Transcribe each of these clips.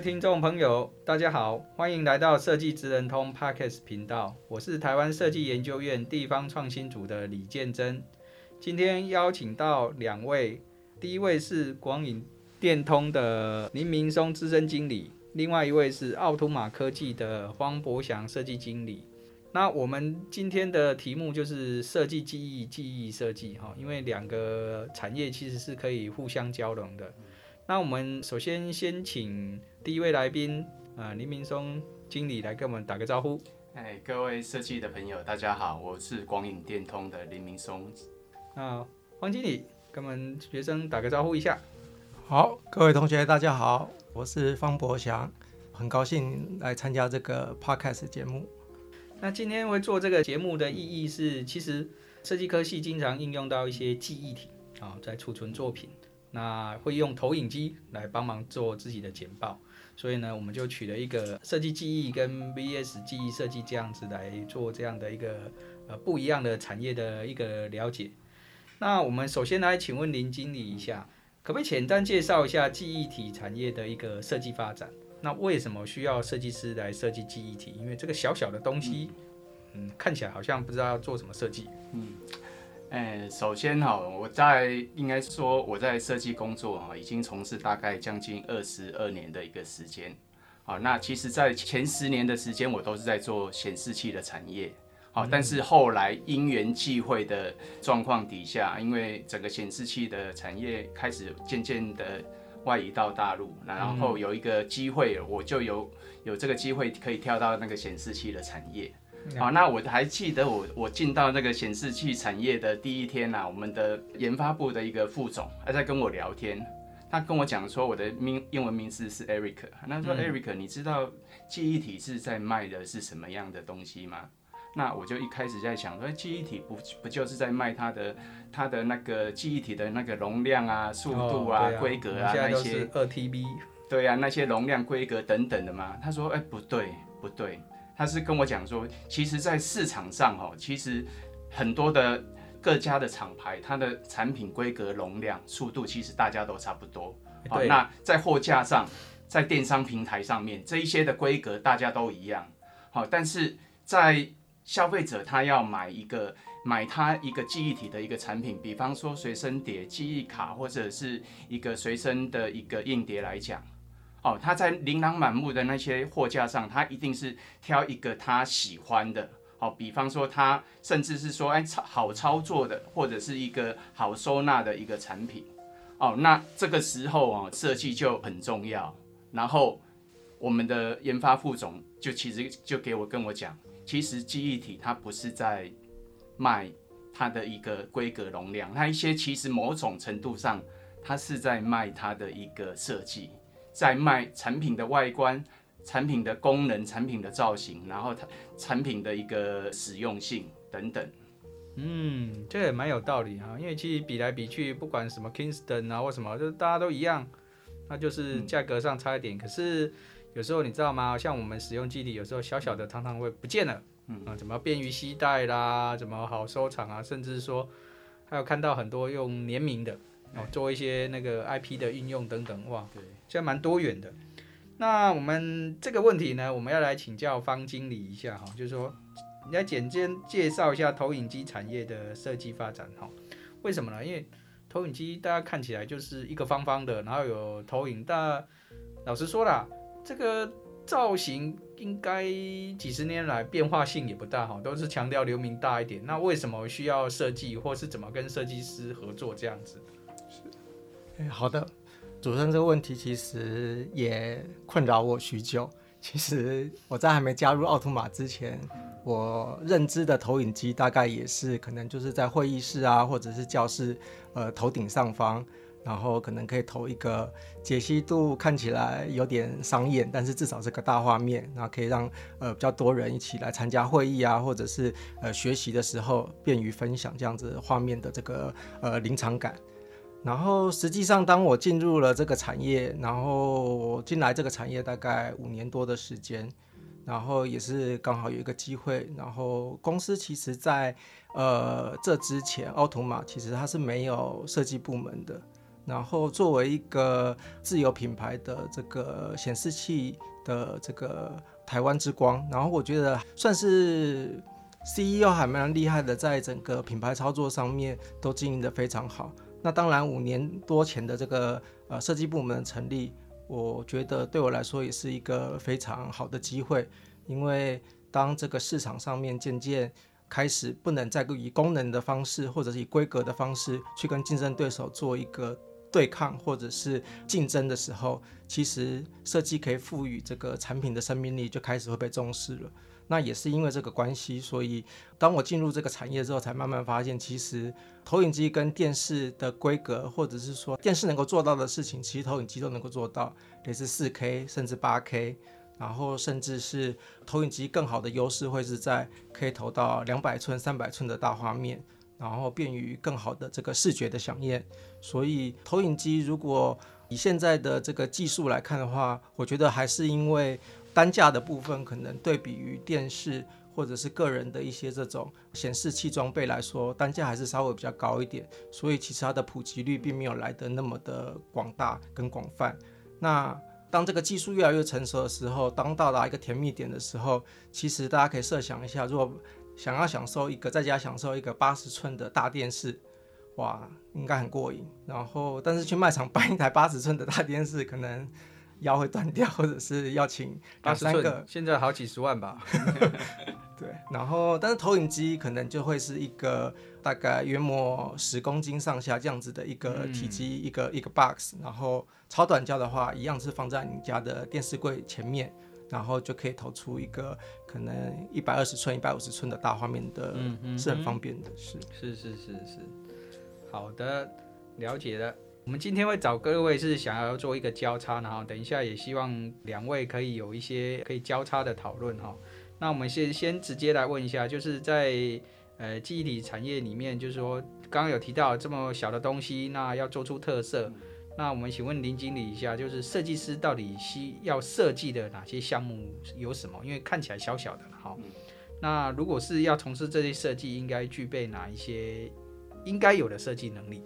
听众朋友，大家好，欢迎来到设计职人通 Podcast 频道。我是台湾设计研究院地方创新组的李建珍。今天邀请到两位，第一位是广影电通的林明松资深经理，另外一位是奥图玛科技的方博祥设计经理。那我们今天的题目就是设计记忆、记忆设计哈，因为两个产业其实是可以互相交融的。那我们首先先请第一位来宾，呃，林明松经理来跟我们打个招呼。哎，各位设计的朋友，大家好，我是光影电通的林明松。那黄经理跟我们学生打个招呼一下。好，各位同学，大家好，我是方博祥，很高兴来参加这个 podcast 节目。那今天会做这个节目的意义是，其实设计科系经常应用到一些记忆体啊，在储存作品。那会用投影机来帮忙做自己的简报，所以呢，我们就取了一个设计记忆跟 VS 记忆设计这样子来做这样的一个呃不一样的产业的一个了解。那我们首先来请问林经理一下，可不可以简单介绍一下记忆体产业的一个设计发展？那为什么需要设计师来设计记忆体？因为这个小小的东西，嗯，看起来好像不知道要做什么设计，嗯。哎，首先哈，我在应该说我在设计工作哈，已经从事大概将近二十二年的一个时间。好，那其实，在前十年的时间，我都是在做显示器的产业。好，但是后来因缘际会的状况底下，因为整个显示器的产业开始渐渐的外移到大陆，然后有一个机会，我就有有这个机会可以跳到那个显示器的产业。好，那我还记得我我进到那个显示器产业的第一天呐、啊，我们的研发部的一个副总还在跟我聊天，他跟我讲说我的名英文名字是 Eric，他说 Eric，你知道记忆体是在卖的是什么样的东西吗？那我就一开始在想说，记忆体不不就是在卖它的它的那个记忆体的那个容量啊、速度啊、规、哦啊、格啊那些？二 TB，对啊，那些容量规格等等的吗。他说，哎，不对，不对。他是跟我讲说，其实，在市场上哦，其实很多的各家的厂牌，它的产品规格、容量、速度，其实大家都差不多。好，那在货架上，在电商平台上面，这一些的规格大家都一样。好，但是在消费者他要买一个买他一个记忆体的一个产品，比方说随身碟、记忆卡或者是一个随身的一个硬碟来讲。哦，他在琳琅满目的那些货架上，他一定是挑一个他喜欢的。好，比方说他甚至是说，哎，好操作的，或者是一个好收纳的一个产品。哦，那这个时候啊，设计就很重要。然后我们的研发副总就其实就给我跟我讲，其实记忆体它不是在卖它的一个规格容量，它一些其实某种程度上，它是在卖它的一个设计。在卖产品的外观、产品的功能、产品的造型，然后它产品的一个实用性等等。嗯，这也蛮有道理哈，因为其实比来比去，不管什么 Kingston 啊或什么，就大家都一样，那就是价格上差一点。嗯、可是有时候你知道吗？像我们使用记忆体，有时候小小的常常会不见了。嗯啊，怎么便于携带啦？怎么好收藏啊？甚至说还有看到很多用联名的。哦，做一些那个 IP 的运用等等，哇，对，这样蛮多元的。那我们这个问题呢，我们要来请教方经理一下哈，就是说，你要简单介绍一下投影机产业的设计发展哈？为什么呢？因为投影机大家看起来就是一个方方的，然后有投影，但老实说啦，这个造型应该几十年来变化性也不大哈，都是强调流明大一点。那为什么需要设计，或是怎么跟设计师合作这样子？是，哎好的，主持人这个问题其实也困扰我许久。其实我在还没加入奥图玛之前，我认知的投影机大概也是可能就是在会议室啊，或者是教室呃头顶上方，然后可能可以投一个解析度看起来有点伤眼，但是至少是个大画面，然后可以让呃比较多人一起来参加会议啊，或者是呃学习的时候便于分享这样子画面的这个呃临场感。然后实际上，当我进入了这个产业，然后我进来这个产业大概五年多的时间，然后也是刚好有一个机会，然后公司其实在呃这之前，奥图玛其实它是没有设计部门的。然后作为一个自有品牌的这个显示器的这个台湾之光，然后我觉得算是 CEO 还蛮厉害的，在整个品牌操作上面都经营得非常好。那当然五年多前的这个呃设计部门的成立，我觉得对我来说也是一个非常好的机会，因为当这个市场上面渐渐开始不能再以功能的方式或者是以规格的方式去跟竞争对手做一个。对抗或者是竞争的时候，其实设计可以赋予这个产品的生命力，就开始会被重视了。那也是因为这个关系，所以当我进入这个产业之后，才慢慢发现，其实投影机跟电视的规格，或者是说电视能够做到的事情，其实投影机都能够做到，也是 4K 甚至 8K，然后甚至是投影机更好的优势会是在可以投到两百寸、三百寸的大画面。然后便于更好的这个视觉的响应，所以投影机如果以现在的这个技术来看的话，我觉得还是因为单价的部分可能对比于电视或者是个人的一些这种显示器装备来说，单价还是稍微比较高一点，所以其实它的普及率并没有来得那么的广大跟广泛。那当这个技术越来越成熟的时候，当到达一个甜蜜点的时候，其实大家可以设想一下，如果想要享受一个在家享受一个八十寸的大电视，哇，应该很过瘾。然后，但是去卖场 搬一台八十寸的大电视，可能腰会断掉，或者是要请两三个。现在好几十万吧。对，然后，但是投影机可能就会是一个大概约莫十公斤上下这样子的一个体积，嗯、一个一个 box。然后超短焦的话，一样是放在你家的电视柜前面。然后就可以投出一个可能一百二十寸、一百五十寸的大画面的，是很方便的。是是是是是，好的，了解了。我们今天会找各位是想要做一个交叉，然后等一下也希望两位可以有一些可以交叉的讨论哈。那我们先先直接来问一下，就是在呃记忆体产业里面，就是说刚刚有提到这么小的东西，那要做出特色。那我们请问林经理一下，就是设计师到底需要设计的哪些项目有什么？因为看起来小小的哈。那如果是要从事这些设计，应该具备哪一些应该有的设计能力？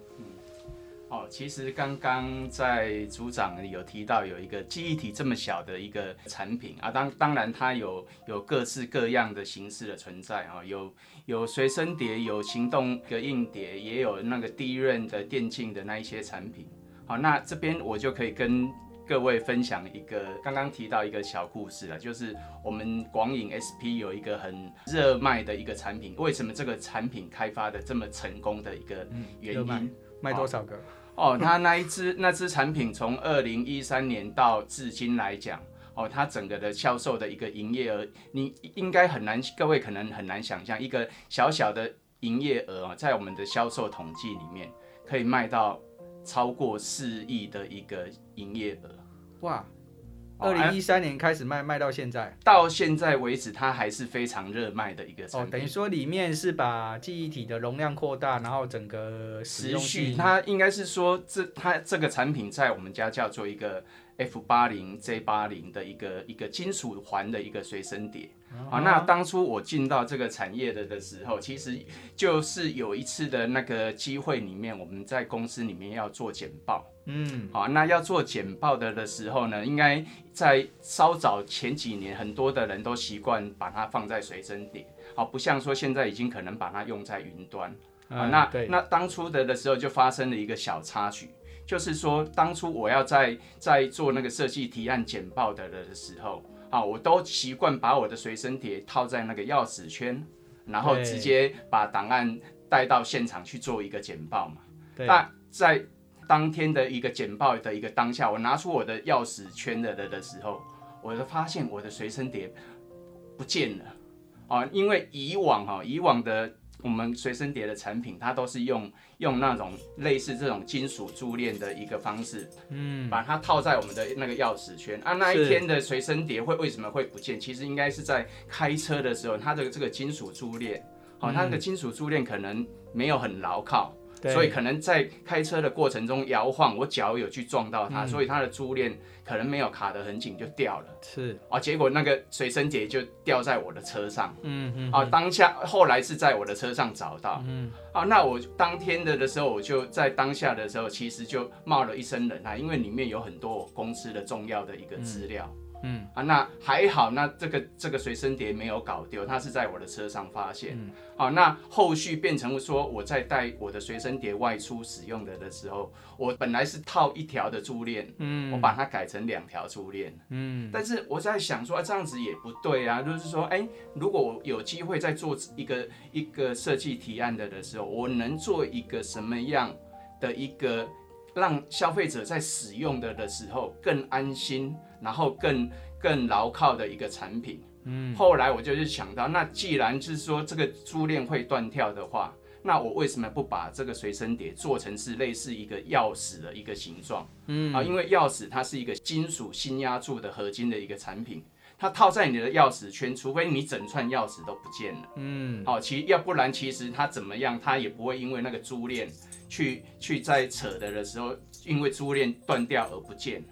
嗯，哦，其实刚刚在组长有提到有一个记忆体这么小的一个产品啊，当当然它有有各式各样的形式的存在啊，有有随身碟，有行动的硬碟，也有那个 DRAM 的电竞的那一些产品。好，那这边我就可以跟各位分享一个刚刚提到一个小故事了，就是我们广影 SP 有一个很热卖的一个产品，为什么这个产品开发的这么成功的一个原因？嗯、卖多少个？哦，哦，他那一只那支产品从二零一三年到至今来讲，哦，它整个的销售的一个营业额，你应该很难，各位可能很难想象，一个小小的营业额啊，在我们的销售统计里面可以卖到。超过四亿的一个营业额，哇！二零一三年开始卖，卖到现在，到现在为止，它还是非常热卖的一个产品。哦，等于说里面是把记忆体的容量扩大，然后整个持续，它应该是说这它这个产品在我们家叫做一个 F 八零 J 八零的一个一个金属环的一个随身碟。啊，那当初我进到这个产业的的时候，其实就是有一次的那个机会里面，我们在公司里面要做简报。嗯，好，那要做简报的的时候呢，应该在稍早前几年，很多的人都习惯把它放在随身碟，好，不像说现在已经可能把它用在云端。啊，那那当初的的时候就发生了一个小插曲，就是说当初我要在在做那个设计提案简报的的时候。啊，我都习惯把我的随身碟套在那个钥匙圈，然后直接把档案带到现场去做一个简报嘛。那在当天的一个简报的一个当下，我拿出我的钥匙圈的的的时候，我就发现我的随身碟不见了。啊，因为以往哈，以往的我们随身碟的产品，它都是用用那种类似这种金属珠链的一个方式，嗯，把它套在我们的那个钥匙圈。啊，那一天的随身碟会为什么会不见？其实应该是在开车的时候，它的这个金属珠链，好、哦，它的金属珠链可能没有很牢靠。所以可能在开车的过程中摇晃，我脚有去撞到它，嗯、所以它的珠链可能没有卡得很紧就掉了。是啊，结果那个随身碟就掉在我的车上。嗯嗯。啊，当下后来是在我的车上找到。嗯。啊，那我当天的的时候，我就在当下的时候，其实就冒了一身冷汗，因为里面有很多我公司的重要的一个资料。嗯嗯啊，那还好，那这个这个随身碟没有搞丢，它是在我的车上发现。嗯，好，那后续变成说我在带我的随身碟外出使用的的时候，我本来是套一条的珠链，嗯，我把它改成两条珠链，嗯，但是我在想说，啊，这样子也不对啊，就是说，哎，如果我有机会在做一个一个设计提案的的时候，我能做一个什么样的一个让消费者在使用的的时候更安心。然后更更牢靠的一个产品，嗯，后来我就是想到，那既然是说这个珠链会断跳的话，那我为什么不把这个随身碟做成是类似一个钥匙的一个形状？嗯。啊，因为钥匙它是一个金属新压铸的合金的一个产品，它套在你的钥匙圈，除非你整串钥匙都不见了，嗯，好，其要不然其实它怎么样，它也不会因为那个珠链去去在扯的的时候，因为珠链断掉而不见。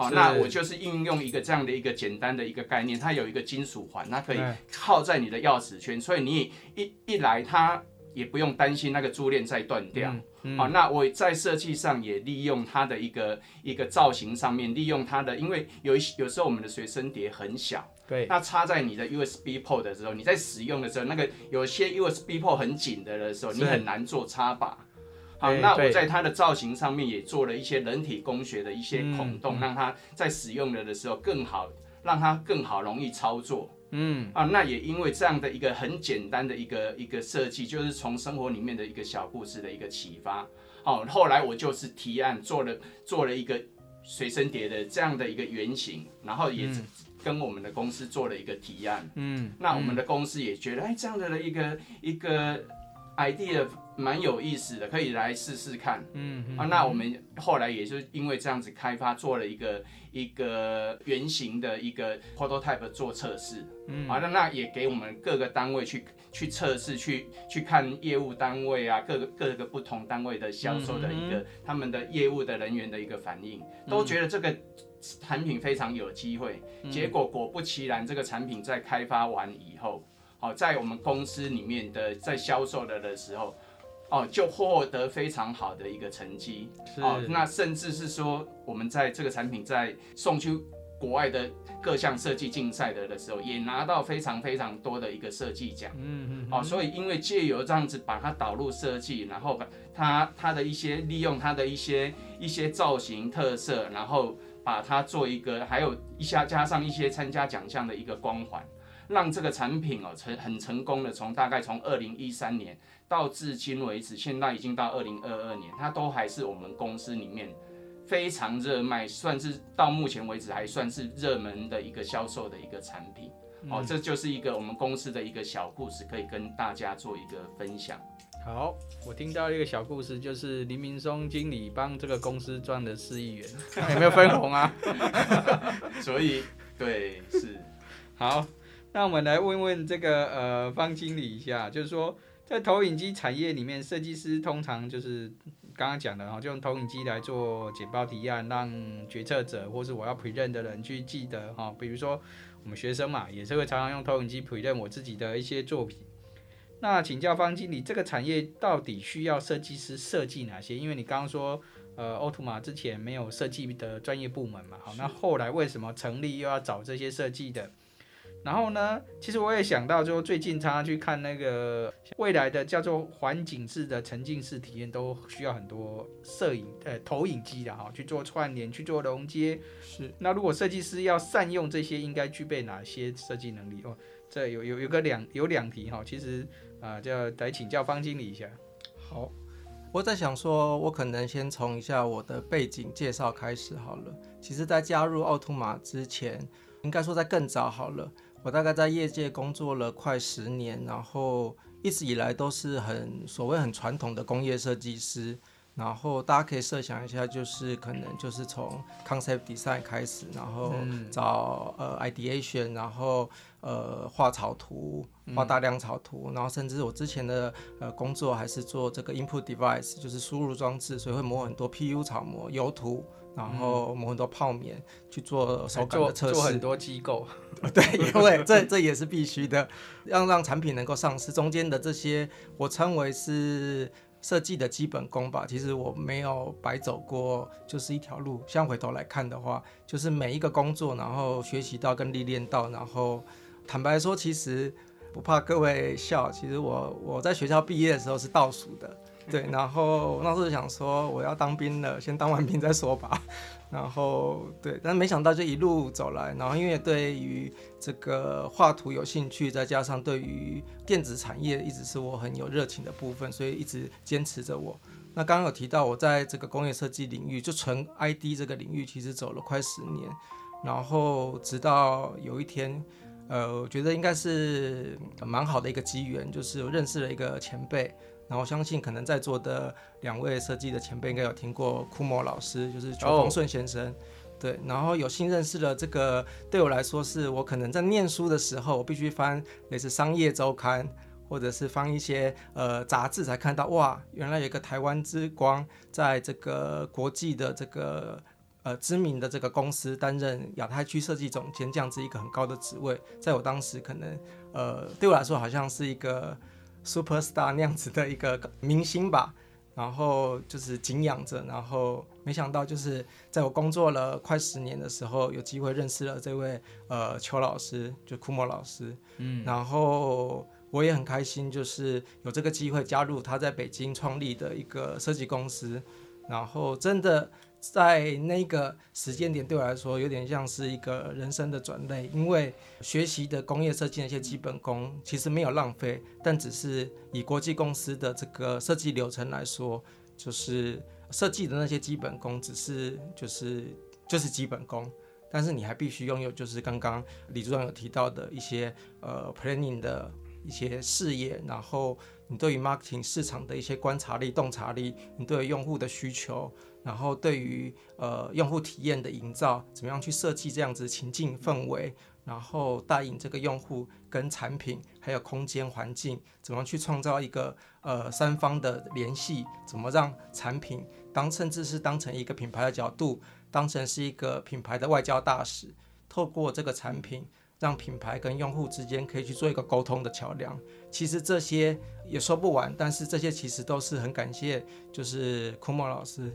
好，那我就是应用一个这样的一个简单的一个概念，它有一个金属环，它可以靠在你的钥匙圈，所以你一一来，它也不用担心那个珠链再断掉。好，那我在设计上也利用它的一个一个造型上面，利用它的，因为有一有时候我们的随身碟很小，对，那插在你的 USB port 的时候，你在使用的时候，那个有些 USB port 很紧的的时候，你很难做插拔。好，那我在它的造型上面也做了一些人体工学的一些孔洞，嗯、让它在使用了的时候更好，让它更好容易操作。嗯，啊，那也因为这样的一个很简单的一个一个设计，就是从生活里面的一个小故事的一个启发。哦，后来我就是提案做了做了一个随身碟的这样的一个原型，然后也跟我们的公司做了一个提案。嗯，那我们的公司也觉得，哎，这样的一个一个 idea。蛮有意思的，可以来试试看。嗯，嗯啊，那我们后来也是因为这样子开发，做了一个一个原型的一个 prototype 做测试。嗯，啊，那那也给我们各个单位去去测试，去去看业务单位啊，各个各个不同单位的销售的一个、嗯、他们的业务的人员的一个反应，都觉得这个产品非常有机会。嗯、结果果不其然，这个产品在开发完以后，好，在我们公司里面的在销售的的时候。哦，就获得非常好的一个成绩。是哦，那甚至是说，我们在这个产品在送去国外的各项设计竞赛的的时候，也拿到非常非常多的一个设计奖。嗯嗯。哦，所以因为借由这样子把它导入设计，然后把它它的一些利用它的一些一些造型特色，然后把它做一个，还有一下加上一些参加奖项的一个光环，让这个产品哦成很成功的从大概从二零一三年。到至今为止，现在已经到二零二二年，它都还是我们公司里面非常热卖，算是到目前为止还算是热门的一个销售的一个产品。嗯、哦，这就是一个我们公司的一个小故事，可以跟大家做一个分享。好，我听到一个小故事，就是林明松经理帮这个公司赚了四亿元，有 没有分红啊？所以，对，是。好，那我们来问问这个呃方经理一下，就是说。在投影机产业里面，设计师通常就是刚刚讲的哈，就用投影机来做简报提案，让决策者或是我要 present 的人去记得哈。比如说我们学生嘛，也是会常常用投影机 present 我自己的一些作品。那请教方经理，这个产业到底需要设计师设计哪些？因为你刚刚说，呃，欧图玛之前没有设计的专业部门嘛，好，那后来为什么成立又要找这些设计的？然后呢，其实我也想到，就最近常常去看那个未来的叫做环境式的沉浸式体验，都需要很多摄影呃投影机的哈，去做串联，去做融接。是。那如果设计师要善用这些，应该具备哪些设计能力？哦，这有有有个两有两题哈，其实啊，就要来请教方经理一下。好，我在想说，我可能先从一下我的背景介绍开始好了。其实，在加入奥图玛之前，应该说在更早好了。我大概在业界工作了快十年，然后一直以来都是很所谓很传统的工业设计师。然后大家可以设想一下，就是可能就是从 concept design 开始，然后找、嗯、呃 ideation，然后呃画草图，画大量草图，嗯、然后甚至我之前的呃工作还是做这个 input device，就是输入装置，所以会磨很多 PU 草模、油图，然后我们很多泡棉去做手感的测试。做，做很多机构，对，因为这这也是必须的，要让产品能够上市，中间的这些我称为是。设计的基本功吧，其实我没有白走过，就是一条路。像回头来看的话，就是每一个工作，然后学习到跟历练到，然后坦白说，其实不怕各位笑，其实我我在学校毕业的时候是倒数的。对，然后那时候想说我要当兵了，先当完兵再说吧。然后对，但没想到就一路走来，然后因为对于这个画图有兴趣，再加上对于电子产业一直是我很有热情的部分，所以一直坚持着我。那刚刚有提到我在这个工业设计领域，就纯 ID 这个领域，其实走了快十年，然后直到有一天，呃，我觉得应该是蛮好的一个机缘，就是我认识了一个前辈。然后相信可能在座的两位设计的前辈应该有听过库莫老师，就是邱风顺先生，oh. 对。然后有幸认识了这个，对我来说是我可能在念书的时候，我必须翻类似商业周刊或者是翻一些呃杂志才看到，哇，原来有一个台湾之光，在这个国际的这个呃知名的这个公司担任亚太区设计总监这样子一个很高的职位，在我当时可能呃对我来说好像是一个。Superstar 那样子的一个明星吧，然后就是敬仰着，然后没想到就是在我工作了快十年的时候，有机会认识了这位呃邱老师，就库莫老师，嗯，然后我也很开心，就是有这个机会加入他在北京创立的一个设计公司，然后真的。在那个时间点，对我来说有点像是一个人生的转捩，因为学习的工业设计的一些基本功其实没有浪费，但只是以国际公司的这个设计流程来说，就是设计的那些基本功只是就是就是基本功，但是你还必须拥有就是刚刚李组长有提到的一些呃 planning 的一些视野，然后你对于 marketing 市场的一些观察力、洞察力，你对用户的需求。然后对于呃用户体验的营造，怎么样去设计这样子情境氛围，然后带引这个用户跟产品还有空间环境，怎么去创造一个呃三方的联系，怎么让产品当甚至是当成一个品牌的角度，当成是一个品牌的外交大使，透过这个产品让品牌跟用户之间可以去做一个沟通的桥梁。其实这些也说不完，但是这些其实都是很感谢，就是库莫老师。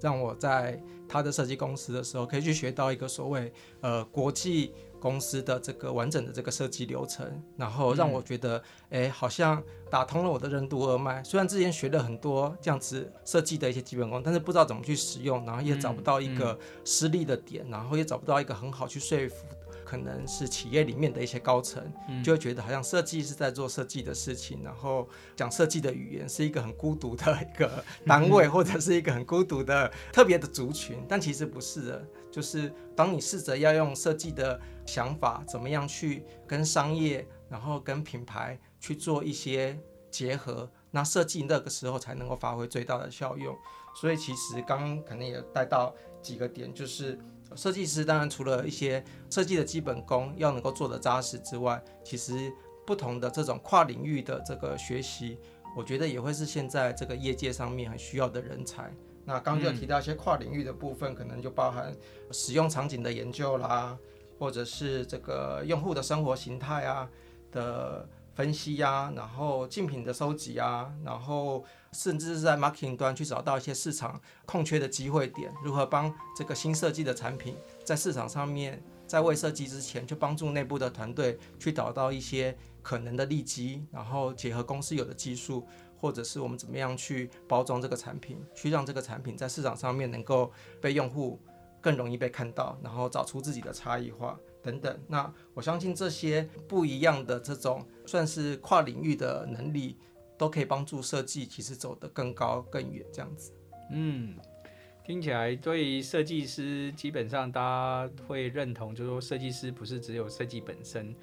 让我在他的设计公司的时候，可以去学到一个所谓呃国际公司的这个完整的这个设计流程，然后让我觉得，哎、嗯，好像打通了我的任督二脉。虽然之前学了很多这样子设计的一些基本功，但是不知道怎么去使用，然后也找不到一个失力的点，然后也找不到一个很好去说服。可能是企业里面的一些高层，就会觉得好像设计是在做设计的事情，然后讲设计的语言是一个很孤独的一个单位，或者是一个很孤独的特别的族群，但其实不是的。就是当你试着要用设计的想法，怎么样去跟商业，然后跟品牌去做一些结合，那设计那个时候才能够发挥最大的效用。所以其实刚刚可能也带到几个点，就是。设计师当然除了一些设计的基本功要能够做得扎实之外，其实不同的这种跨领域的这个学习，我觉得也会是现在这个业界上面很需要的人才。那刚刚就提到一些跨领域的部分，可能就包含使用场景的研究啦，或者是这个用户的生活形态啊的分析呀、然后竞品的收集啊，然后。甚至是在 marketing 端去找到一些市场空缺的机会点，如何帮这个新设计的产品在市场上面，在未设计之前就帮助内部的团队去找到一些可能的利基，然后结合公司有的技术，或者是我们怎么样去包装这个产品，去让这个产品在市场上面能够被用户更容易被看到，然后找出自己的差异化等等。那我相信这些不一样的这种算是跨领域的能力。都可以帮助设计，其实走得更高更远，这样子。嗯，听起来对于设计师，基本上大家会认同，就是说设计师不是只有设计本身，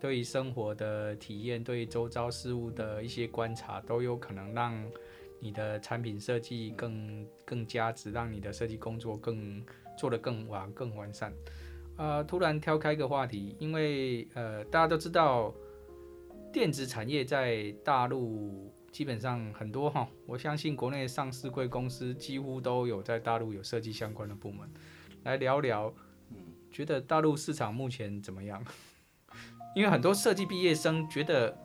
对于生活的体验，对周遭事物的一些观察，都有可能让你的产品设计更更加值，让你的设计工作更做得更完更完善。呃，突然挑开一个话题，因为呃大家都知道，电子产业在大陆基本上很多哈，我相信国内上市贵公司几乎都有在大陆有设计相关的部门，来聊聊。觉得大陆市场目前怎么样？因为很多设计毕业生觉得，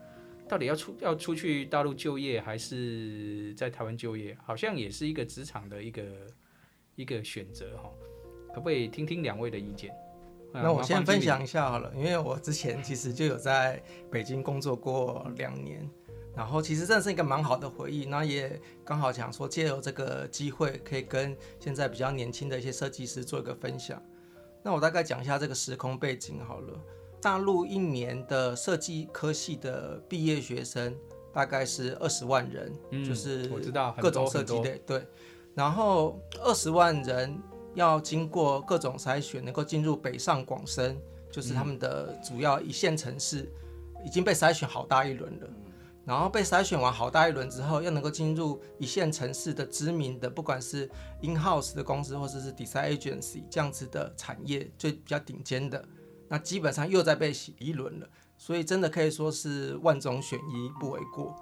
到底要出要出去大陆就业，还是在台湾就业，好像也是一个职场的一个一个选择哈。可不可以听听两位的意见？那我先分享一下好了，因为我之前其实就有在北京工作过两年，然后其实这是一个蛮好的回忆。那也刚好想说，借由这个机会，可以跟现在比较年轻的一些设计师做一个分享。那我大概讲一下这个时空背景好了。大陆一年的设计科系的毕业学生大概是二十万人，嗯，就是我知道各种设计类对。然后二十万人要经过各种筛选，能够进入北上广深，就是他们的主要一线城市，已经被筛选好大一轮了。然后被筛选完好大一轮之后，要能够进入一线城市的知名的，不管是 in house 的公司或者是 design agency 这样子的产业，最比较顶尖的，那基本上又在被洗一轮了。所以真的可以说是万中选一，不为过。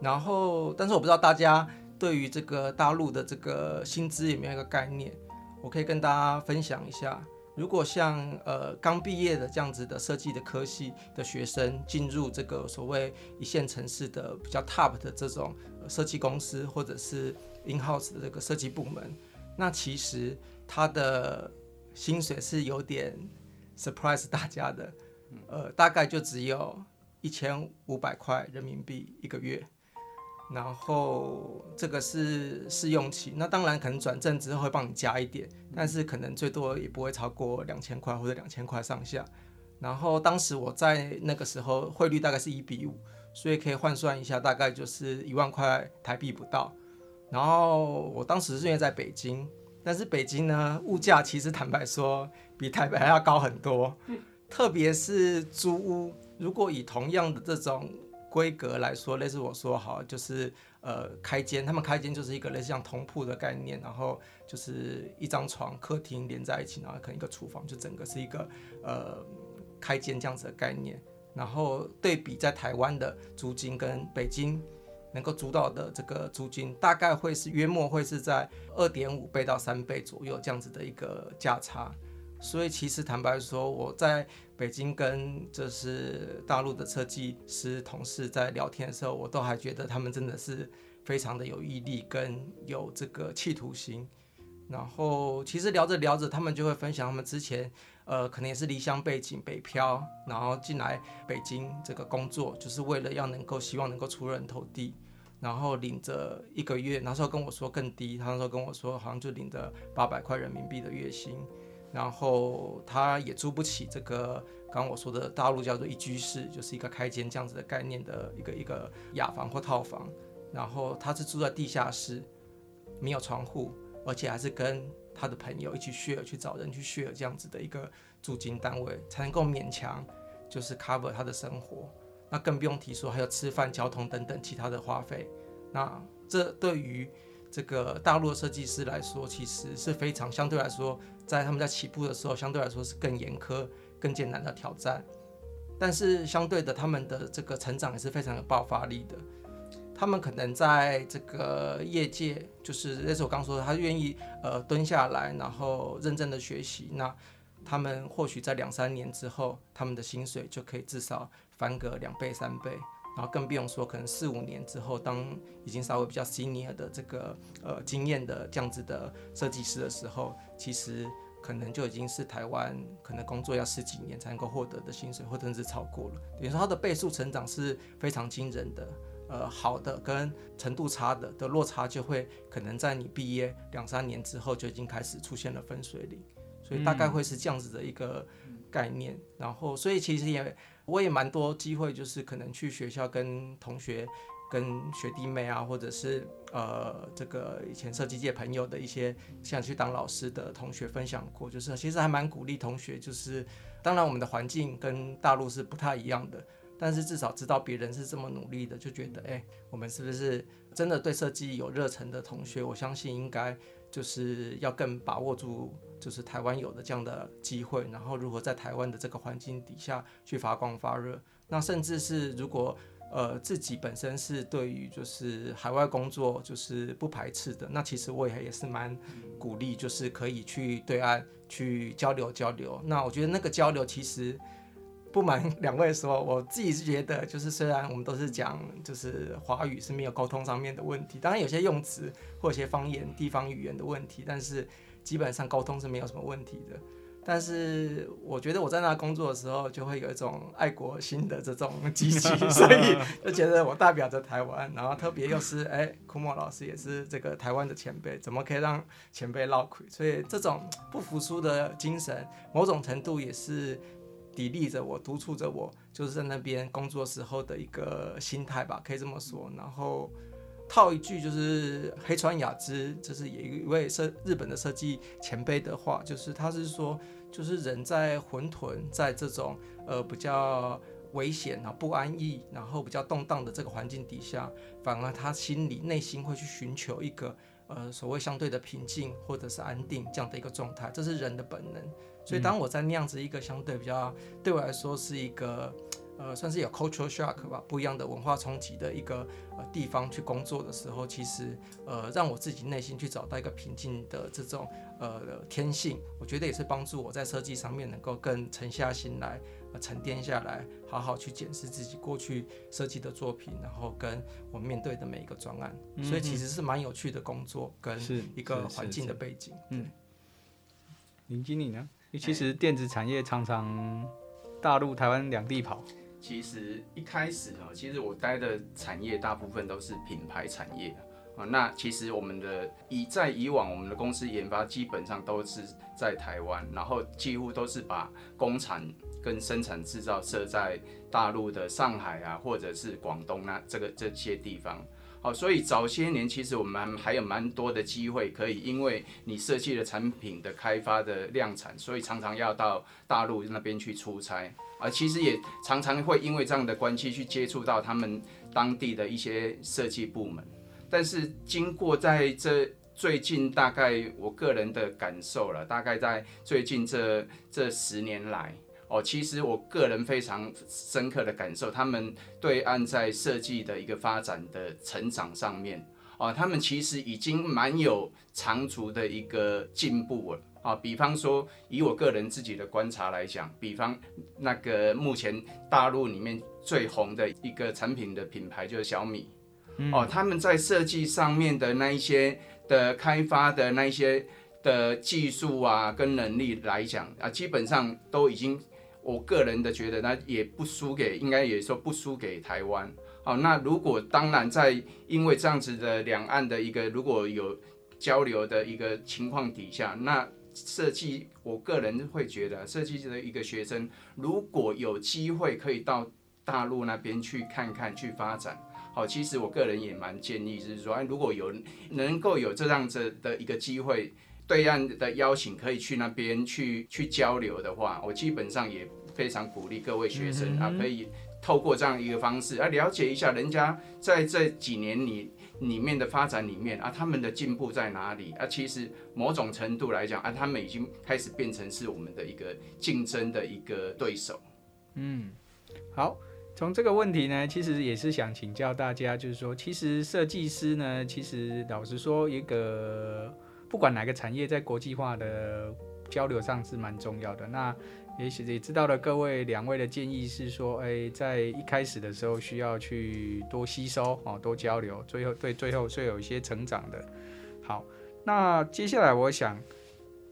然后，但是我不知道大家对于这个大陆的这个薪资有没有一个概念，我可以跟大家分享一下。如果像呃刚毕业的这样子的设计的科系的学生进入这个所谓一线城市的比较 top 的这种设计公司或者是 in house 的这个设计部门，那其实他的薪水是有点 surprise 大家的，呃，大概就只有一千五百块人民币一个月。然后这个是试用期，那当然可能转正之后会帮你加一点，但是可能最多也不会超过两千块或者两千块上下。然后当时我在那个时候汇率大概是一比五，所以可以换算一下，大概就是一万块台币不到。然后我当时是因为在北京，但是北京呢，物价其实坦白说比台北还要高很多，特别是租屋，如果以同样的这种。规格来说，类似我说好，就是呃开间，他们开间就是一个类似像同铺的概念，然后就是一张床、客厅连在一起，然后可能一个厨房，就整个是一个呃开间这样子的概念。然后对比在台湾的租金跟北京能够租到的这个租金，大概会是约莫会是在二点五倍到三倍左右这样子的一个价差。所以其实坦白说，我在北京跟就是大陆的设计师同事在聊天的时候，我都还觉得他们真的是非常的有毅力跟有这个企图心。然后其实聊着聊着，他们就会分享他们之前呃可能也是离乡背井北漂，然后进来北京这个工作，就是为了要能够希望能够出人头地，然后领着一个月，那时候跟我说更低，他那时候跟我说好像就领着八百块人民币的月薪。然后他也租不起这个刚刚我说的大陆叫做一居室，就是一个开间这样子的概念的一个一个雅房或套房。然后他是住在地下室，没有窗户，而且还是跟他的朋友一起 share 去找人去 share 这样子的一个租金单位，才能够勉强就是 cover 他的生活。那更不用提说还有吃饭、交通等等其他的花费。那这对于这个大陆的设计师来说，其实是非常相对来说。在他们在起步的时候，相对来说是更严苛、更艰难的挑战，但是相对的，他们的这个成长也是非常有爆发力的。他们可能在这个业界，就是那是我刚说的，他愿意呃蹲下来，然后认真的学习。那他们或许在两三年之后，他们的薪水就可以至少翻个两倍、三倍。然后更不用说，可能四五年之后，当已经稍微比较 senior 的这个呃经验的这样子的设计师的时候，其实可能就已经是台湾可能工作要十几年才能够获得的薪水，或者是超过了。等于说，它的倍数成长是非常惊人的。呃，好的跟程度差的的落差，就会可能在你毕业两三年之后就已经开始出现了分水岭。所以大概会是这样子的一个概念。然后，所以其实也。我也蛮多机会，就是可能去学校跟同学跟学弟妹啊，或者是呃这个以前设计界朋友的一些想去当老师的同学分享过，就是其实还蛮鼓励同学，就是当然我们的环境跟大陆是不太一样的，但是至少知道别人是这么努力的，就觉得哎、我们是不是真的对设计有热忱的同学？我相信应该就是要更把握住。就是台湾有的这样的机会，然后如何在台湾的这个环境底下去发光发热，那甚至是如果呃自己本身是对于就是海外工作就是不排斥的，那其实我也也是蛮鼓励，就是可以去对岸去交流交流。那我觉得那个交流其实不瞒两位说，我自己是觉得就是虽然我们都是讲就是华语是没有沟通上面的问题，当然有些用词或有些方言地方语言的问题，但是。基本上沟通是没有什么问题的，但是我觉得我在那工作的时候就会有一种爱国心的这种 激起，所以就觉得我代表着台湾，然后特别又是哎，库莫老师也是这个台湾的前辈，怎么可以让前辈落亏？所以这种不服输的精神，某种程度也是砥砺着我、督促着我，就是在那边工作时候的一个心态吧，可以这么说。然后。套一句就是黑川雅之，就是也一位设日本的设计前辈的话，就是他是说，就是人在混沌，在这种呃比较危险啊、不安逸，然后比较动荡的这个环境底下，反而他心里内心会去寻求一个呃所谓相对的平静或者是安定这样的一个状态，这是人的本能。所以当我在那样子一个相对比较对我来说是一个。呃，算是有 cultural shock 吧，不一样的文化冲击的一个呃地方去工作的时候，其实呃让我自己内心去找到一个平静的这种呃天性，我觉得也是帮助我在设计上面能够更沉下心来，呃沉淀下来，好好去检视自己过去设计的作品，然后跟我面对的每一个专案，嗯、所以其实是蛮有趣的工作跟一个环境的背景。嗯，林经理呢？其实电子产业常常大陆、台湾两地跑。其实一开始啊，其实我待的产业大部分都是品牌产业啊。那其实我们的以在以往我们的公司研发基本上都是在台湾，然后几乎都是把工厂跟生产制造设在大陆的上海啊，或者是广东那这个这些地方。好，所以早些年其实我们还有蛮多的机会可以，因为你设计的产品的开发的量产，所以常常要到大陆那边去出差。啊，其实也常常会因为这样的关系去接触到他们当地的一些设计部门，但是经过在这最近大概我个人的感受了，大概在最近这这十年来，哦，其实我个人非常深刻的感受，他们对岸在设计的一个发展的成长上面，哦，他们其实已经蛮有长足的一个进步了。啊，比方说，以我个人自己的观察来讲，比方那个目前大陆里面最红的一个产品的品牌就是小米，嗯、哦，他们在设计上面的那一些的开发的那一些的技术啊，跟能力来讲啊，基本上都已经，我个人的觉得，那也不输给，应该也说不输给台湾。哦，那如果当然在因为这样子的两岸的一个如果有交流的一个情况底下，那设计，我个人会觉得，设计的一个学生，如果有机会可以到大陆那边去看看、去发展，好，其实我个人也蛮建议，就是说，如果有能够有这样子的一个机会，对岸的邀请可以去那边去去交流的话，我基本上也非常鼓励各位学生啊，可以透过这样一个方式啊，了解一下人家在这几年里。里面的发展里面啊，他们的进步在哪里啊？其实某种程度来讲啊，他们已经开始变成是我们的一个竞争的一个对手。嗯，好，从这个问题呢，其实也是想请教大家，就是说，其实设计师呢，其实老实说，一个不管哪个产业，在国际化的交流上是蛮重要的。那也许也知道了，各位两位的建议是说，哎，在一开始的时候需要去多吸收哦，多交流，最后对最后是有一些成长的。好，那接下来我想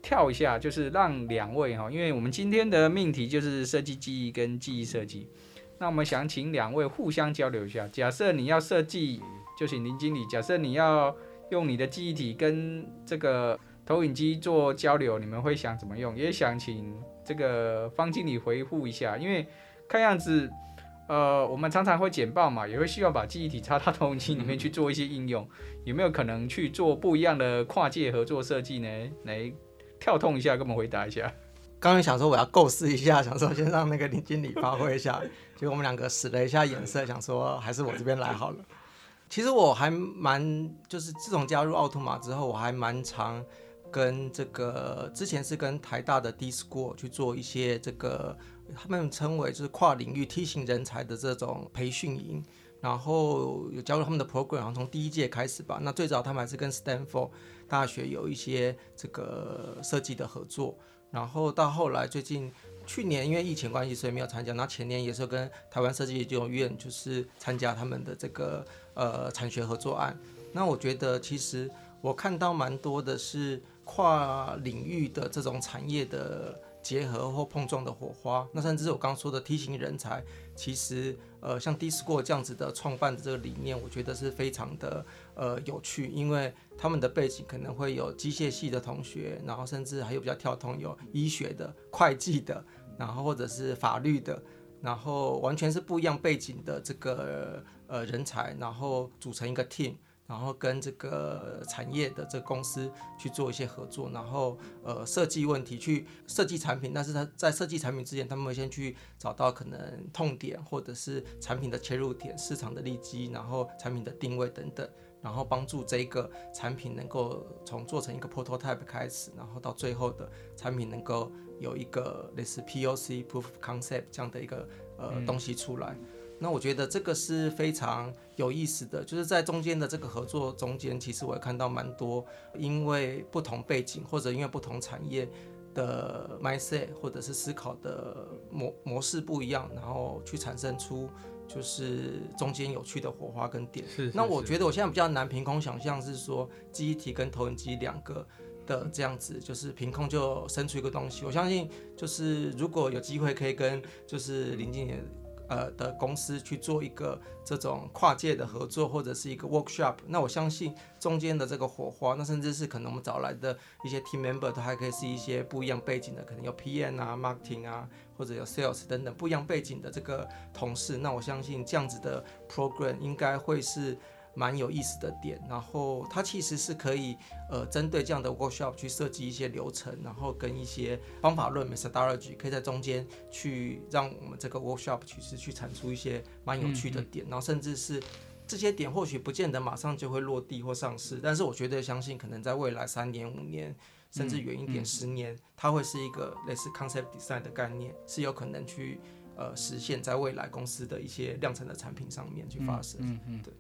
跳一下，就是让两位哈，因为我们今天的命题就是设计记忆跟记忆设计，那我们想请两位互相交流一下。假设你要设计，就请林经理。假设你要用你的记忆体跟这个投影机做交流，你们会想怎么用？也想请。这个方经理回复一下，因为看样子，呃，我们常常会简报嘛，也会希望把记忆体插到投影机里面去做一些应用，有没有可能去做不一样的跨界合作设计呢？来跳通一下，跟我们回答一下。刚刚想说我要构思一下，想说先让那个林经理发挥一下，结果我们两个使了一下眼色，想说还是我这边来好了。其实我还蛮，就是自从加入奥特玛之后，我还蛮常跟这个之前是跟台大的 DISCO 去做一些这个他们称为就是跨领域 T 型人才的这种培训营，然后有加入他们的 program，然后从第一届开始吧。那最早他们还是跟 Stanford 大学有一些这个设计的合作，然后到后来最近。去年因为疫情关系，所以没有参加。那前年也是跟台湾设计研究院，就是参加他们的这个呃产学合作案。那我觉得其实我看到蛮多的是跨领域的这种产业的结合或碰撞的火花。那甚至是我刚刚说的 T 型人才，其实呃像 DISCO 这样子的创办的这个理念，我觉得是非常的呃有趣，因为他们的背景可能会有机械系的同学，然后甚至还有比较跳通有医学的、会计的。然后或者是法律的，然后完全是不一样背景的这个呃人才，然后组成一个 team，然后跟这个产业的这个公司去做一些合作，然后呃设计问题去设计产品，但是他在设计产品之前，他们会先去找到可能痛点或者是产品的切入点、市场的利基，然后产品的定位等等，然后帮助这个产品能够从做成一个 prototype 开始，然后到最后的产品能够。有一个类似 POC Proof of Concept 这样的一个呃东西出来，那我觉得这个是非常有意思的，就是在中间的这个合作中间，其实我也看到蛮多，因为不同背景或者因为不同产业的 mindset 或者是思考的模模式不一样，然后去产生出就是中间有趣的火花跟点。是，是，是。那我觉得我现在比较难凭空想象是说记忆体跟投影机两个。的这样子，就是凭空就生出一个东西。我相信，就是如果有机会可以跟就是林经理呃的公司去做一个这种跨界的合作，或者是一个 workshop，那我相信中间的这个火花，那甚至是可能我们找来的一些 team member 都还可以是一些不一样背景的，可能有 PM 啊、marketing 啊，或者有 sales 等等不一样背景的这个同事。那我相信这样子的 program 应该会是。蛮有意思的点，然后它其实是可以呃针对这样的 workshop 去设计一些流程，然后跟一些方法论 methodology 可以在中间去让我们这个 workshop 其实去产出一些蛮有趣的点，然后甚至是这些点或许不见得马上就会落地或上市，但是我绝对相信可能在未来三年五年甚至远一点十年，它会是一个类似 concept design 的概念，是有可能去呃实现在未来公司的一些量产的产品上面去发生，嗯嗯，对。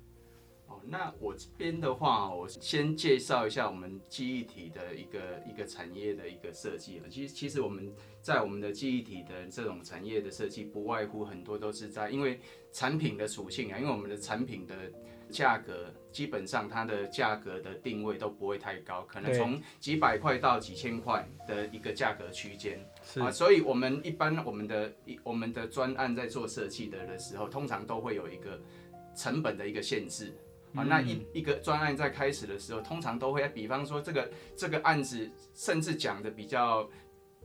那我这边的话，我先介绍一下我们记忆体的一个一个产业的一个设计。其实，其实我们在我们的记忆体的这种产业的设计，不外乎很多都是在因为产品的属性啊，因为我们的产品的价格基本上它的价格的定位都不会太高，可能从几百块到几千块的一个价格区间啊，所以我们一般我们的我们的专案在做设计的的时候，通常都会有一个成本的一个限制。啊，那一一个专案在开始的时候，通常都会，比方说这个这个案子，甚至讲的比较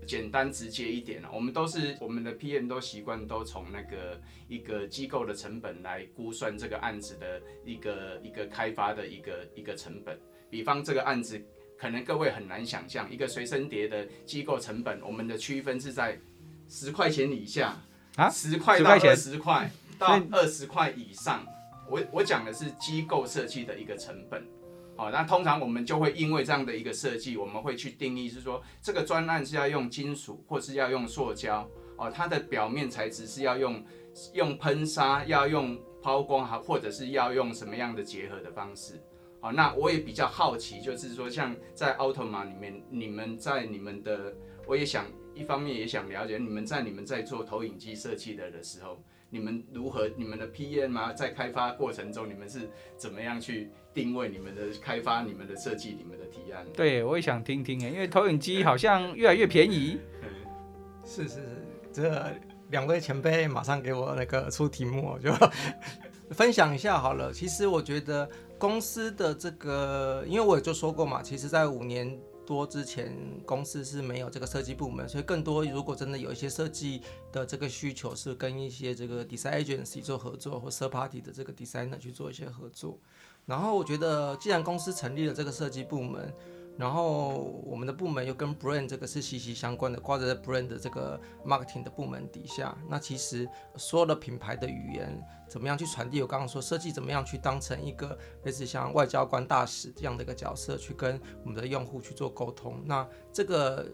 简单直接一点，我们都是我们的 PM 都习惯都从那个一个机构的成本来估算这个案子的一个一个开发的一个一个成本。比方这个案子，可能各位很难想象，一个随身碟的机构成本，我们的区分是在十块钱以下啊，十块到二十块到二十块以上。我我讲的是机构设计的一个成本，好，那通常我们就会因为这样的一个设计，我们会去定义是说，这个专案是要用金属或是要用塑胶，哦，它的表面材质是要用用喷砂，要用抛光，哈，或者是要用什么样的结合的方式，好，那我也比较好奇，就是说像在奥特曼里面，你们在你们的，我也想一方面也想了解，你们在你们在做投影机设计的的时候。你们如何？你们的 PM 啊？在开发过程中，你们是怎么样去定位你们的开发、你们的设计、你们的提案？对，我也想听听诶，因为投影机好像越来越便宜。是是是，这两位前辈马上给我那个出题目，我就分享一下好了。其实我觉得公司的这个，因为我也就说过嘛，其实在五年多之前公司是没有这个设计部门，所以更多如果真的有一些设计的这个需求，是跟一些这个 design agency 做合作，或 third party 的这个 designer 去做一些合作。然后我觉得，既然公司成立了这个设计部门，然后我们的部门又跟 brand 这个是息息相关的，挂在 brand 的这个 marketing 的部门底下。那其实所有的品牌的语言怎么样去传递？我刚刚说设计怎么样去当成一个类似像外交官大使这样的一个角色，去跟我们的用户去做沟通。那这个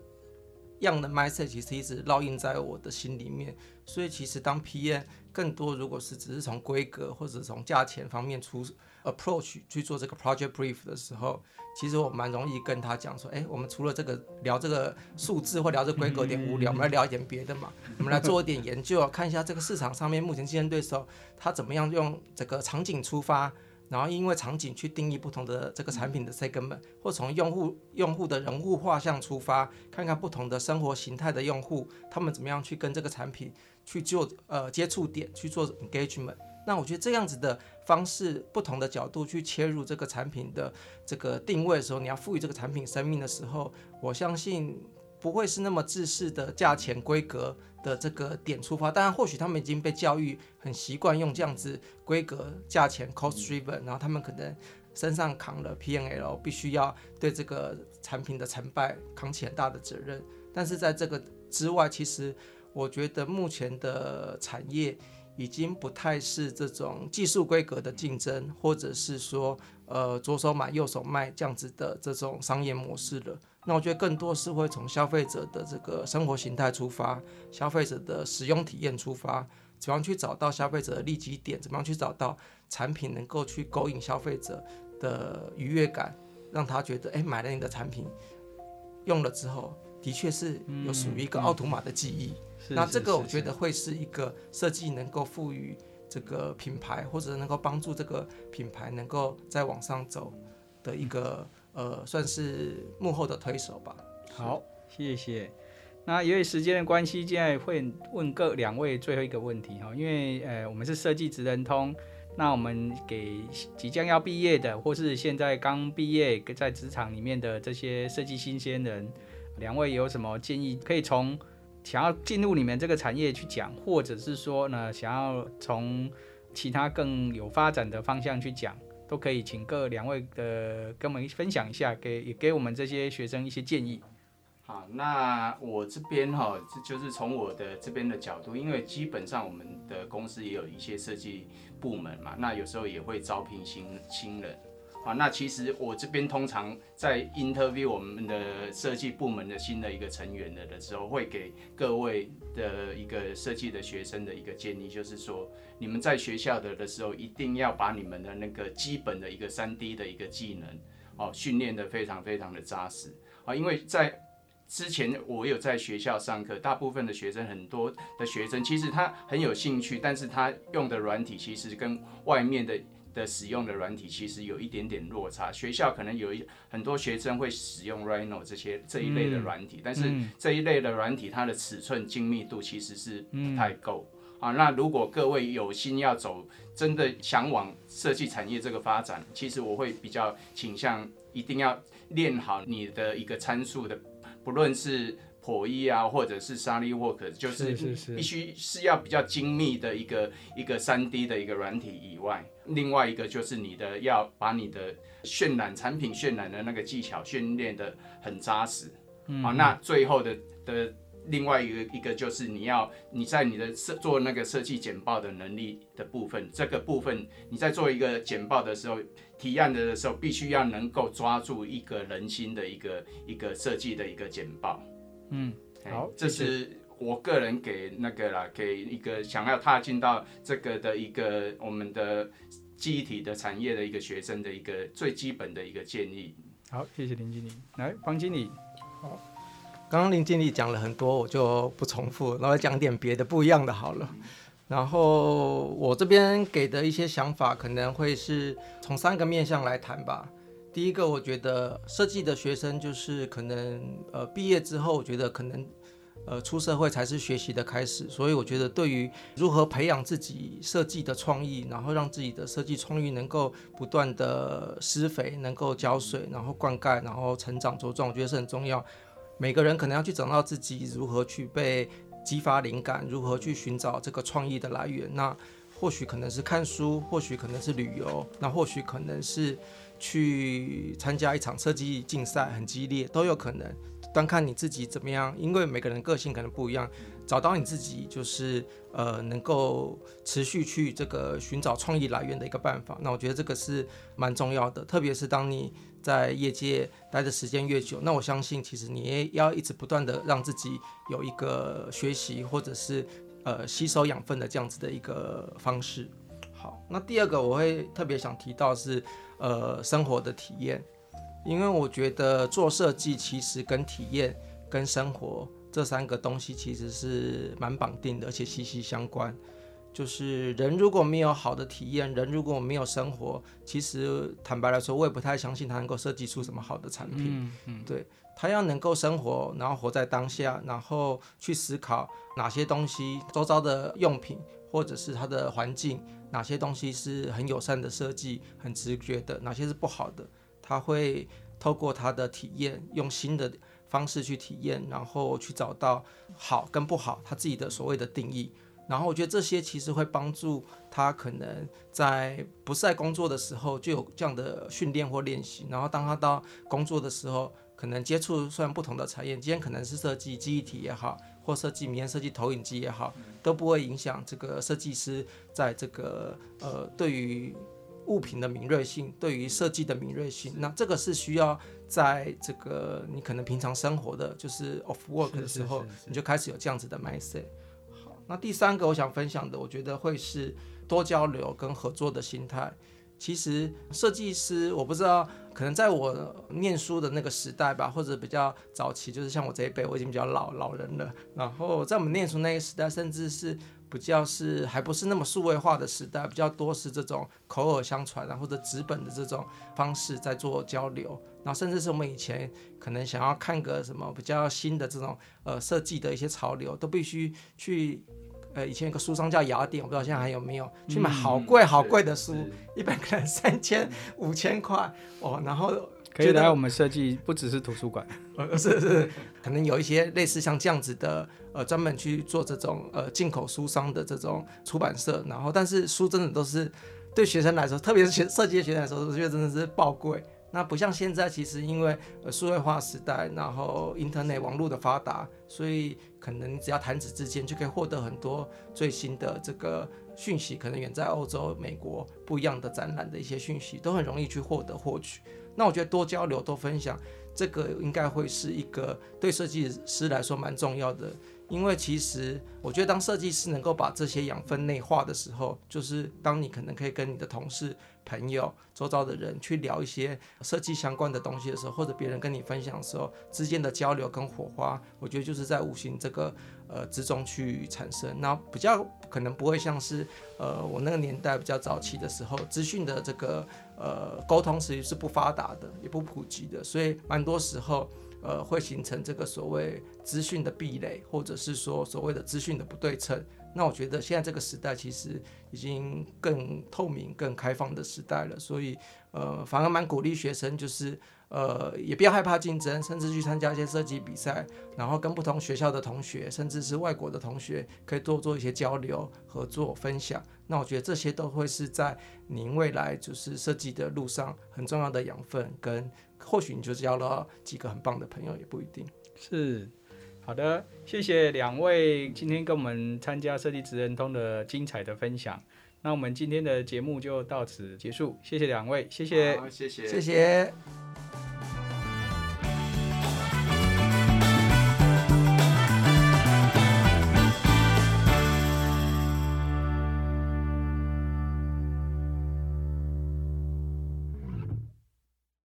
样的 message 其实一直烙印在我的心里面。所以其实当 PM 更多如果是只是从规格或者从价钱方面出。Approach 去做这个 project brief 的时候，其实我蛮容易跟他讲说，哎，我们除了这个聊这个数字或聊这个规格有点无聊，我们来聊一点别的嘛。我们来做一点研究，看一下这个市场上面目前竞争对手他怎么样用这个场景出发，然后因为场景去定义不同的这个产品的 segment，或从用户用户的人物画像出发，看看不同的生活形态的用户，他们怎么样去跟这个产品去做呃接触点去做 engagement。那我觉得这样子的方式，不同的角度去切入这个产品的这个定位的时候，你要赋予这个产品生命的时候，我相信不会是那么制式的价钱规格的这个点出发。当然，或许他们已经被教育很习惯用这样子规格、价钱 cost driven，然后他们可能身上扛了 P&L，必须要对这个产品的成败扛起很大的责任。但是在这个之外，其实我觉得目前的产业。已经不太是这种技术规格的竞争，或者是说，呃，左手买右手卖这样子的这种商业模式了。那我觉得更多是会从消费者的这个生活形态出发，消费者的使用体验出发，怎样去找到消费者的利己点，怎么样去找到产品能够去勾引消费者的愉悦感，让他觉得，哎，买了你的产品，用了之后，的确是有属于一个奥图玛的记忆。嗯嗯那这个我觉得会是一个设计能够赋予这个品牌，或者能够帮助这个品牌能够再往上走的一个呃，算是幕后的推手吧。好，谢谢。那因为时间的关系，现在会问各两位最后一个问题哈，因为呃，我们是设计职人通，那我们给即将要毕业的，或是现在刚毕业在职场里面的这些设计新鲜人，两位有什么建议？可以从想要进入你们这个产业去讲，或者是说呢，想要从其他更有发展的方向去讲，都可以，请各两位的跟我们分享一下，给也给我们这些学生一些建议。好，那我这边哈，就是从我的这边的角度，因为基本上我们的公司也有一些设计部门嘛，那有时候也会招聘新新人。啊，那其实我这边通常在 interview 我们的设计部门的新的一个成员的的时候，会给各位的一个设计的学生的一个建议，就是说，你们在学校的的时候，一定要把你们的那个基本的一个 3D 的一个技能，哦，训练得非常非常的扎实啊，因为在之前我有在学校上课，大部分的学生，很多的学生其实他很有兴趣，但是他用的软体其实跟外面的。的使用的软体其实有一点点落差，学校可能有一很多学生会使用 Rhino 这些这一类的软体，嗯、但是这一类的软体它的尺寸精密度其实是不太够、嗯、啊。那如果各位有心要走，真的想往设计产业这个发展，其实我会比较倾向一定要练好你的一个参数的，不论是。破译啊，或者是 SolidWorks，就是必须是要比较精密的一个一个三 D 的一个软体以外，另外一个就是你的要把你的渲染产品渲染的那个技巧训练的很扎实。嗯，好，那最后的的另外一个一个就是你要你在你的设做那个设计简报的能力的部分，这个部分你在做一个简报的时候，提案的时候，必须要能够抓住一个人心的一个一个设计的一个简报。嗯，好，这是我个人给那个啦，给一个想要踏进到这个的一个我们的记忆体的产业的一个学生的一个最基本的一个建议。好，谢谢林经理。来，方经理。好，刚刚林经理讲了很多，我就不重复，然后讲点别的不一样的好了。然后我这边给的一些想法，可能会是从三个面向来谈吧。第一个，我觉得设计的学生就是可能呃毕业之后，我觉得可能呃，出社会才是学习的开始。所以我觉得，对于如何培养自己设计的创意，然后让自己的设计创意能够不断的施肥，能够浇水，然后灌溉，然后成长茁壮，我觉得是很重要。每个人可能要去找到自己如何去被激发灵感，如何去寻找这个创意的来源。那或许可能是看书，或许可能是旅游，那或许可能是去参加一场设计竞赛，很激烈，都有可能。端看你自己怎么样，因为每个人个性可能不一样，找到你自己就是呃能够持续去这个寻找创意来源的一个办法。那我觉得这个是蛮重要的，特别是当你在业界待的时间越久，那我相信其实你也要一直不断的让自己有一个学习或者是呃吸收养分的这样子的一个方式。好，那第二个我会特别想提到是呃生活的体验。因为我觉得做设计其实跟体验、跟生活这三个东西其实是蛮绑定的，而且息息相关。就是人如果没有好的体验，人如果没有生活，其实坦白来说，我也不太相信他能够设计出什么好的产品。嗯嗯，对，他要能够生活，然后活在当下，然后去思考哪些东西，周遭的用品或者是他的环境，哪些东西是很友善的设计，很直觉的，哪些是不好的。他会透过他的体验，用新的方式去体验，然后去找到好跟不好，他自己的所谓的定义。然后我觉得这些其实会帮助他，可能在不是在工作的时候就有这样的训练或练习。然后当他到工作的时候，可能接触虽然不同的产业，今天可能是设计记忆体也好，或设计明天设计投影机也好，都不会影响这个设计师在这个呃对于。物品的敏锐性，对于设计的敏锐性，那这个是需要在这个你可能平常生活的，就是 off work 的时候，你就开始有这样子的 mindset。好，那第三个我想分享的，我觉得会是多交流跟合作的心态。其实设计师，我不知道，可能在我念书的那个时代吧，或者比较早期，就是像我这一辈，我已经比较老老人了。然后在我们念书那个时代，甚至是。比较是还不是那么数位化的时代，比较多是这种口耳相传啊，或者纸本的这种方式在做交流。然后甚至是我们以前可能想要看个什么比较新的这种呃设计的一些潮流，都必须去呃以前有个书商叫雅典，我不知道现在还有没有去买好贵好贵的书，一本可能三千五千块哦，然后。可以来我们设计，不只是图书馆，呃，是是，可能有一些类似像这样子的，呃，专门去做这种呃进口书商的这种出版社，然后但是书真的都是对学生来说，特别是学设计的学生来说，我觉得真的是爆贵。那不像现在，其实因为呃数位化时代，然后 Internet 网络的发达，所以可能只要弹指之间就可以获得很多最新的这个讯息，可能远在欧洲、美国不一样的展览的一些讯息，都很容易去获得获取。那我觉得多交流、多分享，这个应该会是一个对设计师来说蛮重要的。因为其实我觉得，当设计师能够把这些养分内化的时候，就是当你可能可以跟你的同事、朋友、周遭的人去聊一些设计相关的东西的时候，或者别人跟你分享的时候，之间的交流跟火花，我觉得就是在五行这个呃之中去产生。那比较可能不会像是呃我那个年代比较早期的时候，资讯的这个呃沟通其实是不发达的，也不普及的，所以蛮多时候。呃，会形成这个所谓资讯的壁垒，或者是说所谓的资讯的不对称。那我觉得现在这个时代其实已经更透明、更开放的时代了，所以呃，反而蛮鼓励学生，就是呃，也不要害怕竞争，甚至去参加一些设计比赛，然后跟不同学校的同学，甚至是外国的同学，可以多做一些交流、合作、分享。那我觉得这些都会是在您未来就是设计的路上很重要的养分跟。或许你就交了几个很棒的朋友，也不一定。是，好的，谢谢两位今天跟我们参加设计职人通的精彩的分享。那我们今天的节目就到此结束，谢谢两位，谢谢，谢谢，谢谢。